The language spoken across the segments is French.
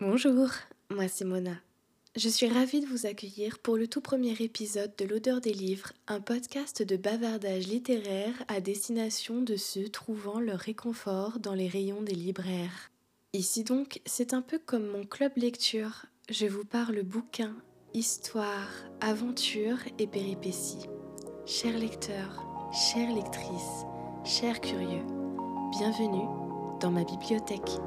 Bonjour, moi c'est Mona. Je suis ravie de vous accueillir pour le tout premier épisode de L'odeur des livres, un podcast de bavardage littéraire à destination de ceux trouvant leur réconfort dans les rayons des libraires. Ici donc, c'est un peu comme mon club lecture. Je vous parle bouquins, histoires, aventures et péripéties. Chers lecteurs, chères lectrices, chers curieux, bienvenue dans ma bibliothèque.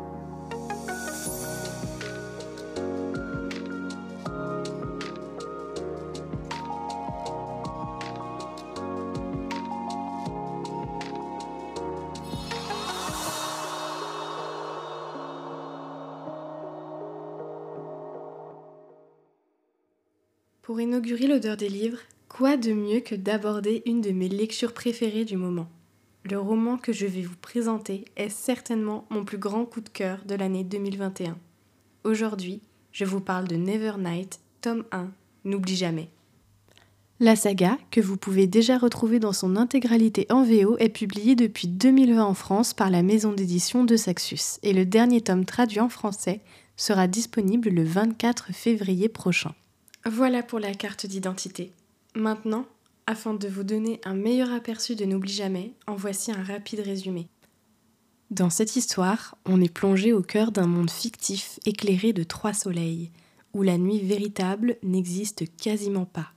L'odeur des livres, quoi de mieux que d'aborder une de mes lectures préférées du moment? Le roman que je vais vous présenter est certainement mon plus grand coup de cœur de l'année 2021. Aujourd'hui, je vous parle de Nevernight, tome 1, N'oublie jamais. La saga, que vous pouvez déjà retrouver dans son intégralité en VO, est publiée depuis 2020 en France par la maison d'édition de Saxus, et le dernier tome traduit en français sera disponible le 24 février prochain. Voilà pour la carte d'identité. Maintenant, afin de vous donner un meilleur aperçu de N'oublie jamais, en voici un rapide résumé. Dans cette histoire, on est plongé au cœur d'un monde fictif éclairé de trois soleils, où la nuit véritable n'existe quasiment pas.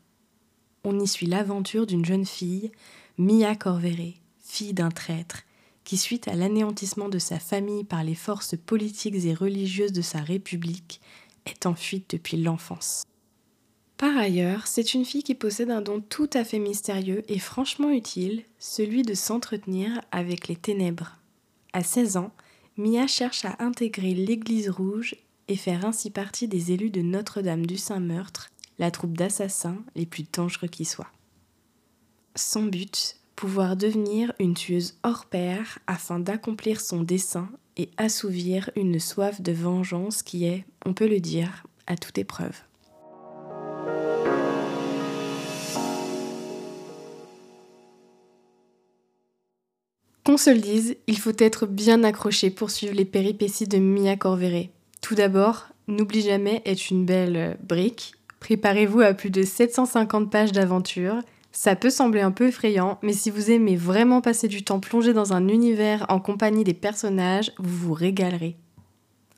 On y suit l'aventure d'une jeune fille, Mia Corveret, fille d'un traître, qui suite à l'anéantissement de sa famille par les forces politiques et religieuses de sa République, est en fuite depuis l'enfance. Par ailleurs, c'est une fille qui possède un don tout à fait mystérieux et franchement utile, celui de s'entretenir avec les ténèbres. À 16 ans, Mia cherche à intégrer l'Église rouge et faire ainsi partie des élus de Notre-Dame du Saint-Meurtre, la troupe d'assassins les plus dangereux qui soient. Son but, pouvoir devenir une tueuse hors pair afin d'accomplir son dessein et assouvir une soif de vengeance qui est, on peut le dire, à toute épreuve. Qu'on se le dise, il faut être bien accroché pour suivre les péripéties de Mia Corveret. Tout d'abord, N'oublie jamais est une belle brique. Préparez-vous à plus de 750 pages d'aventure. Ça peut sembler un peu effrayant, mais si vous aimez vraiment passer du temps plongé dans un univers en compagnie des personnages, vous vous régalerez.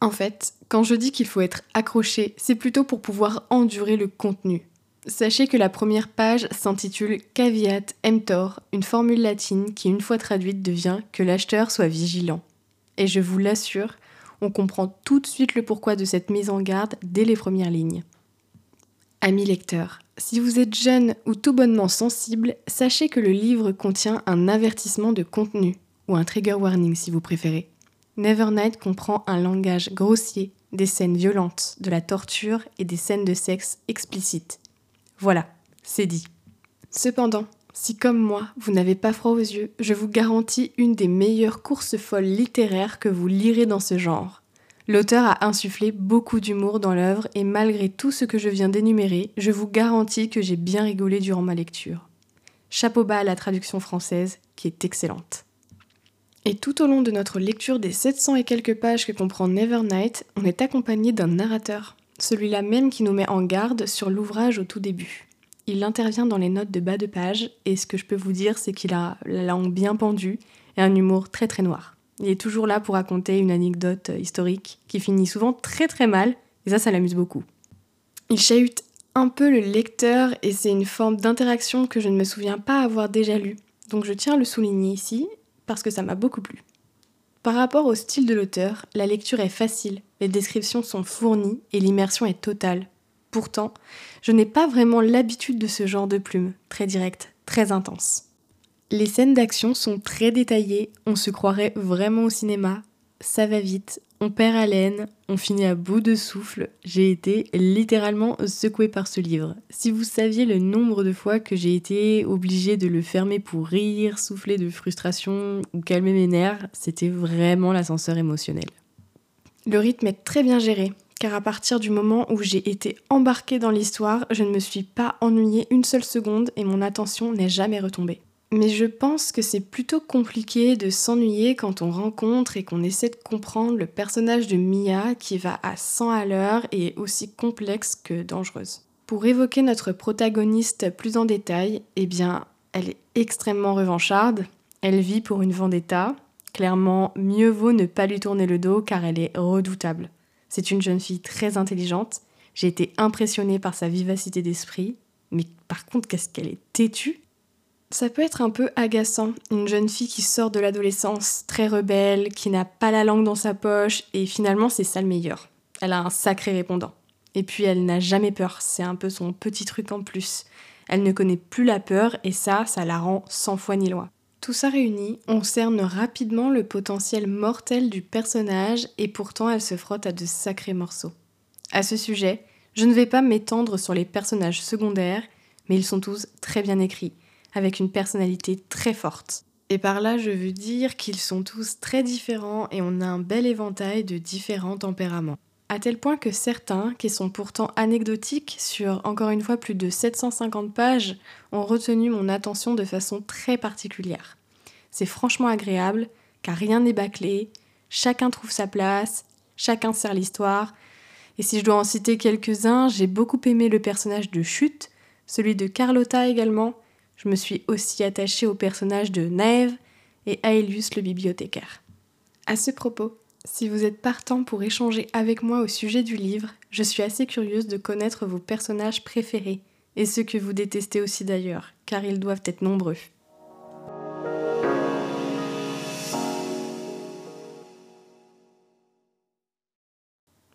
En fait, quand je dis qu'il faut être accroché, c'est plutôt pour pouvoir endurer le contenu. Sachez que la première page s'intitule Caveat emptor, une formule latine qui, une fois traduite, devient que l'acheteur soit vigilant. Et je vous l'assure, on comprend tout de suite le pourquoi de cette mise en garde dès les premières lignes. Amis lecteurs, si vous êtes jeune ou tout bonnement sensible, sachez que le livre contient un avertissement de contenu, ou un trigger warning si vous préférez. Nevernight comprend un langage grossier, des scènes violentes, de la torture et des scènes de sexe explicites. Voilà, c'est dit. Cependant, si comme moi, vous n'avez pas froid aux yeux, je vous garantis une des meilleures courses folles littéraires que vous lirez dans ce genre. L'auteur a insufflé beaucoup d'humour dans l'œuvre et malgré tout ce que je viens d'énumérer, je vous garantis que j'ai bien rigolé durant ma lecture. Chapeau bas à la traduction française, qui est excellente. Et tout au long de notre lecture des 700 et quelques pages que comprend Nevernight, on est accompagné d'un narrateur celui-là même qui nous met en garde sur l'ouvrage au tout début. Il intervient dans les notes de bas de page, et ce que je peux vous dire, c'est qu'il a la langue bien pendue et un humour très très noir. Il est toujours là pour raconter une anecdote historique qui finit souvent très très mal, et ça, ça l'amuse beaucoup. Il chahute un peu le lecteur, et c'est une forme d'interaction que je ne me souviens pas avoir déjà lue. Donc je tiens à le souligner ici, parce que ça m'a beaucoup plu. Par rapport au style de l'auteur, la lecture est facile, les descriptions sont fournies et l'immersion est totale. Pourtant, je n'ai pas vraiment l'habitude de ce genre de plume, très directe, très intense. Les scènes d'action sont très détaillées, on se croirait vraiment au cinéma, ça va vite, on perd haleine, on finit à bout de souffle. J'ai été littéralement secouée par ce livre. Si vous saviez le nombre de fois que j'ai été obligée de le fermer pour rire, souffler de frustration ou calmer mes nerfs, c'était vraiment l'ascenseur émotionnel. Le rythme est très bien géré, car à partir du moment où j'ai été embarquée dans l'histoire, je ne me suis pas ennuyée une seule seconde et mon attention n'est jamais retombée. Mais je pense que c'est plutôt compliqué de s'ennuyer quand on rencontre et qu'on essaie de comprendre le personnage de Mia qui va à 100 à l'heure et est aussi complexe que dangereuse. Pour évoquer notre protagoniste plus en détail, eh bien, elle est extrêmement revancharde, elle vit pour une vendetta, clairement mieux vaut ne pas lui tourner le dos car elle est redoutable. C'est une jeune fille très intelligente, j'ai été impressionnée par sa vivacité d'esprit, mais par contre qu'est-ce qu'elle est têtue ça peut être un peu agaçant, une jeune fille qui sort de l'adolescence, très rebelle, qui n'a pas la langue dans sa poche, et finalement c'est ça le meilleur. Elle a un sacré répondant. Et puis elle n'a jamais peur, c'est un peu son petit truc en plus. Elle ne connaît plus la peur, et ça, ça la rend sans foi ni loi. Tout ça réuni, on cerne rapidement le potentiel mortel du personnage, et pourtant elle se frotte à de sacrés morceaux. À ce sujet, je ne vais pas m'étendre sur les personnages secondaires, mais ils sont tous très bien écrits avec une personnalité très forte. Et par là, je veux dire qu'ils sont tous très différents et on a un bel éventail de différents tempéraments. À tel point que certains, qui sont pourtant anecdotiques sur encore une fois plus de 750 pages, ont retenu mon attention de façon très particulière. C'est franchement agréable, car rien n'est bâclé, chacun trouve sa place, chacun sert l'histoire. Et si je dois en citer quelques-uns, j'ai beaucoup aimé le personnage de Chute, celui de Carlotta également, je me suis aussi attachée au personnage de Naëv et Aelius le bibliothécaire. À ce propos, si vous êtes partant pour échanger avec moi au sujet du livre, je suis assez curieuse de connaître vos personnages préférés et ceux que vous détestez aussi d'ailleurs, car ils doivent être nombreux.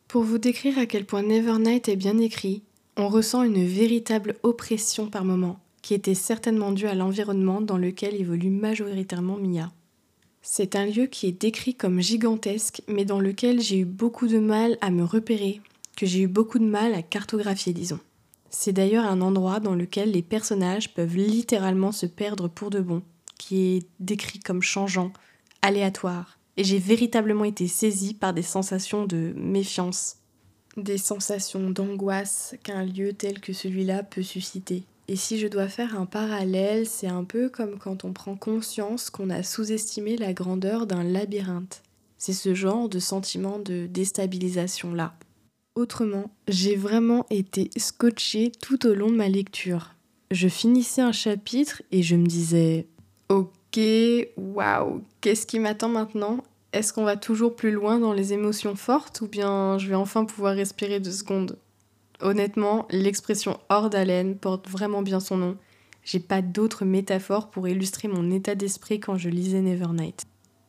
Pour vous décrire à quel point Nevernight est bien écrit, on ressent une véritable oppression par moments, qui était certainement dû à l'environnement dans lequel évolue majoritairement Mia. C'est un lieu qui est décrit comme gigantesque, mais dans lequel j'ai eu beaucoup de mal à me repérer, que j'ai eu beaucoup de mal à cartographier, disons. C'est d'ailleurs un endroit dans lequel les personnages peuvent littéralement se perdre pour de bon, qui est décrit comme changeant, aléatoire, et j'ai véritablement été saisie par des sensations de méfiance, des sensations d'angoisse qu'un lieu tel que celui-là peut susciter. Et si je dois faire un parallèle, c'est un peu comme quand on prend conscience qu'on a sous-estimé la grandeur d'un labyrinthe. C'est ce genre de sentiment de déstabilisation là. Autrement, j'ai vraiment été scotché tout au long de ma lecture. Je finissais un chapitre et je me disais Ok, waouh, qu'est-ce qui m'attend maintenant? Est-ce qu'on va toujours plus loin dans les émotions fortes ou bien je vais enfin pouvoir respirer deux secondes? Honnêtement, l'expression hors d'haleine porte vraiment bien son nom. J'ai pas d'autres métaphores pour illustrer mon état d'esprit quand je lisais Nevernight.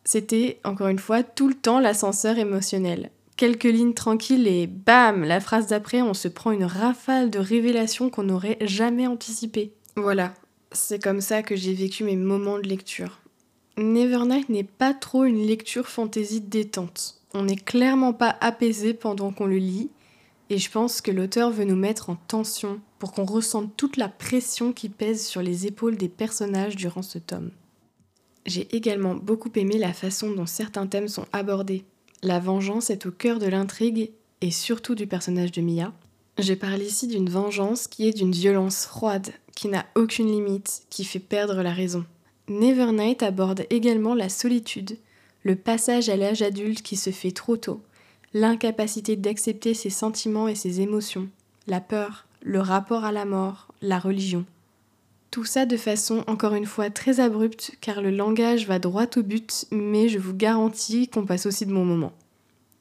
C'était, encore une fois, tout le temps l'ascenseur émotionnel. Quelques lignes tranquilles et bam, la phrase d'après, on se prend une rafale de révélations qu'on n'aurait jamais anticipées. Voilà, c'est comme ça que j'ai vécu mes moments de lecture. Nevernight n'est pas trop une lecture fantaisie détente. On n'est clairement pas apaisé pendant qu'on le lit, et je pense que l'auteur veut nous mettre en tension pour qu'on ressente toute la pression qui pèse sur les épaules des personnages durant ce tome. J'ai également beaucoup aimé la façon dont certains thèmes sont abordés. La vengeance est au cœur de l'intrigue et surtout du personnage de Mia. Je parle ici d'une vengeance qui est d'une violence froide, qui n'a aucune limite, qui fait perdre la raison. Nevernight aborde également la solitude, le passage à l'âge adulte qui se fait trop tôt, l'incapacité d'accepter ses sentiments et ses émotions, la peur, le rapport à la mort, la religion. Tout ça de façon encore une fois très abrupte car le langage va droit au but, mais je vous garantis qu'on passe aussi de bons moments.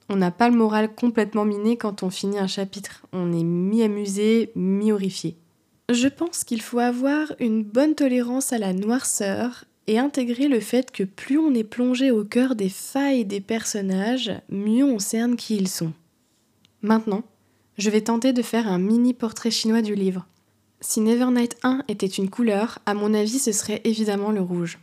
On n'a pas le moral complètement miné quand on finit un chapitre, on est mi-amusé, mi-horrifié. Je pense qu'il faut avoir une bonne tolérance à la noirceur et intégrer le fait que plus on est plongé au cœur des failles des personnages, mieux on cerne qui ils sont. Maintenant, je vais tenter de faire un mini portrait chinois du livre. Si Nevernight 1 était une couleur, à mon avis ce serait évidemment le rouge.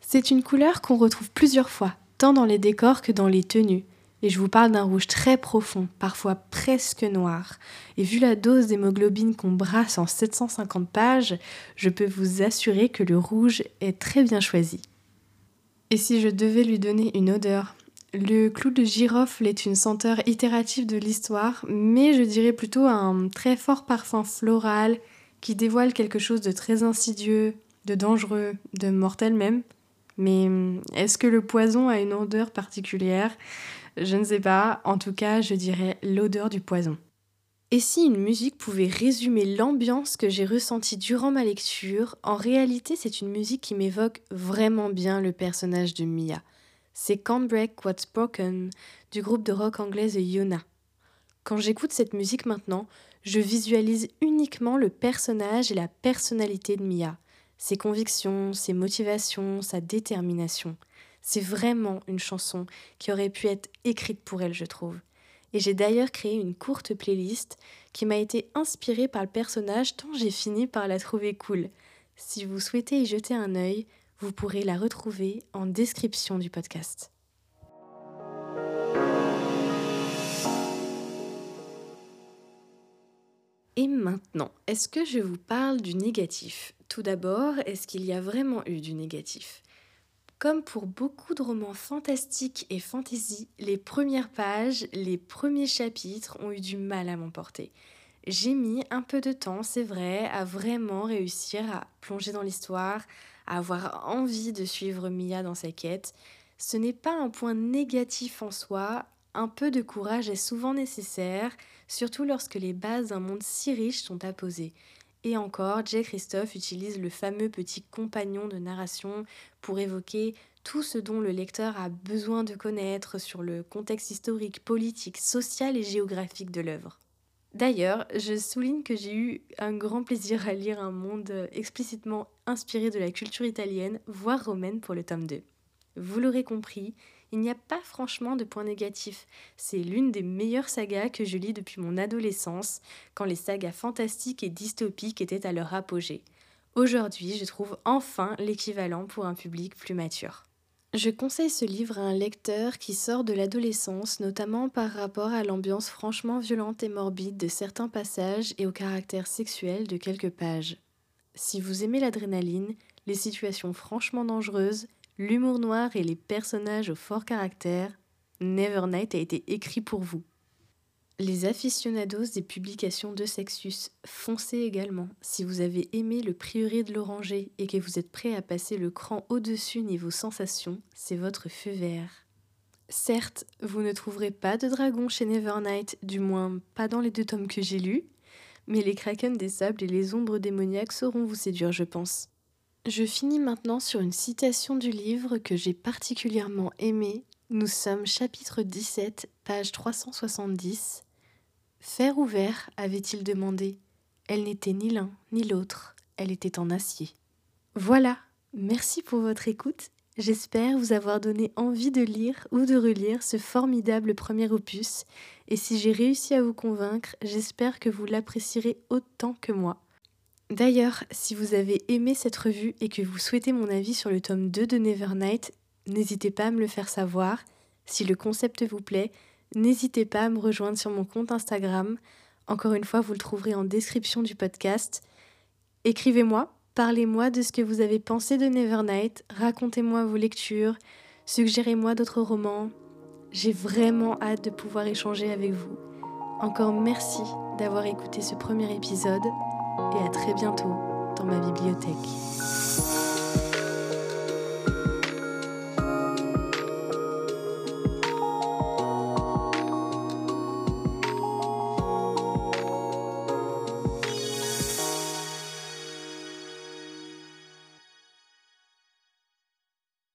C'est une couleur qu'on retrouve plusieurs fois, tant dans les décors que dans les tenues, et je vous parle d'un rouge très profond, parfois presque noir. Et vu la dose d'hémoglobine qu'on brasse en 750 pages, je peux vous assurer que le rouge est très bien choisi. Et si je devais lui donner une odeur? Le clou de girofle est une senteur itérative de l'histoire, mais je dirais plutôt un très fort parfum floral qui dévoile quelque chose de très insidieux, de dangereux, de mortel même. Mais hum, est-ce que le poison a une odeur particulière? Je ne sais pas. En tout cas, je dirais l'odeur du poison. Et si une musique pouvait résumer l'ambiance que j'ai ressentie durant ma lecture, en réalité c'est une musique qui m'évoque vraiment bien le personnage de Mia. C'est Can't Break What's Broken du groupe de rock anglaise Yona. Quand j'écoute cette musique maintenant, je visualise uniquement le personnage et la personnalité de Mia, ses convictions, ses motivations, sa détermination. C'est vraiment une chanson qui aurait pu être écrite pour elle, je trouve et j'ai d'ailleurs créé une courte playlist qui m'a été inspirée par le personnage tant j'ai fini par la trouver cool. Si vous souhaitez y jeter un œil, vous pourrez la retrouver en description du podcast. Et maintenant, est-ce que je vous parle du négatif? Tout d'abord, est-ce qu'il y a vraiment eu du négatif? Comme pour beaucoup de romans fantastiques et fantasy, les premières pages, les premiers chapitres ont eu du mal à m'emporter. J'ai mis un peu de temps, c'est vrai, à vraiment réussir à plonger dans l'histoire, à avoir envie de suivre Mia dans sa quête. Ce n'est pas un point négatif en soi, un peu de courage est souvent nécessaire, surtout lorsque les bases d'un monde si riche sont à poser. Encore, Jay Christophe utilise le fameux petit compagnon de narration pour évoquer tout ce dont le lecteur a besoin de connaître sur le contexte historique, politique, social et géographique de l'œuvre. D'ailleurs, je souligne que j'ai eu un grand plaisir à lire un monde explicitement inspiré de la culture italienne, voire romaine pour le tome 2. Vous l'aurez compris, il n'y a pas franchement de point négatif. C'est l'une des meilleures sagas que je lis depuis mon adolescence, quand les sagas fantastiques et dystopiques étaient à leur apogée. Aujourd'hui, je trouve enfin l'équivalent pour un public plus mature. Je conseille ce livre à un lecteur qui sort de l'adolescence, notamment par rapport à l'ambiance franchement violente et morbide de certains passages et au caractère sexuel de quelques pages. Si vous aimez l'adrénaline, les situations franchement dangereuses, l'humour noir et les personnages au fort caractère, Nevernight a été écrit pour vous. Les aficionados des publications de Sexus, foncez également. Si vous avez aimé le prieuré de l'oranger et que vous êtes prêt à passer le cran au-dessus niveau sensations, c'est votre feu vert. Certes, vous ne trouverez pas de dragon chez Nevernight, du moins pas dans les deux tomes que j'ai lus, mais les kraken des sables et les ombres démoniaques sauront vous séduire, je pense. Je finis maintenant sur une citation du livre que j'ai particulièrement aimée. Nous sommes chapitre 17, page 370. Fer ou verre avait-il demandé. Elle n'était ni l'un ni l'autre, elle était en acier. Voilà, merci pour votre écoute. J'espère vous avoir donné envie de lire ou de relire ce formidable premier opus, et si j'ai réussi à vous convaincre, j'espère que vous l'apprécierez autant que moi. D'ailleurs, si vous avez aimé cette revue et que vous souhaitez mon avis sur le tome 2 de Nevernight, n'hésitez pas à me le faire savoir. Si le concept vous plaît, n'hésitez pas à me rejoindre sur mon compte Instagram. Encore une fois, vous le trouverez en description du podcast. Écrivez-moi, parlez-moi de ce que vous avez pensé de Nevernight, racontez-moi vos lectures, suggérez-moi d'autres romans. J'ai vraiment hâte de pouvoir échanger avec vous. Encore merci d'avoir écouté ce premier épisode et à très bientôt dans ma bibliothèque.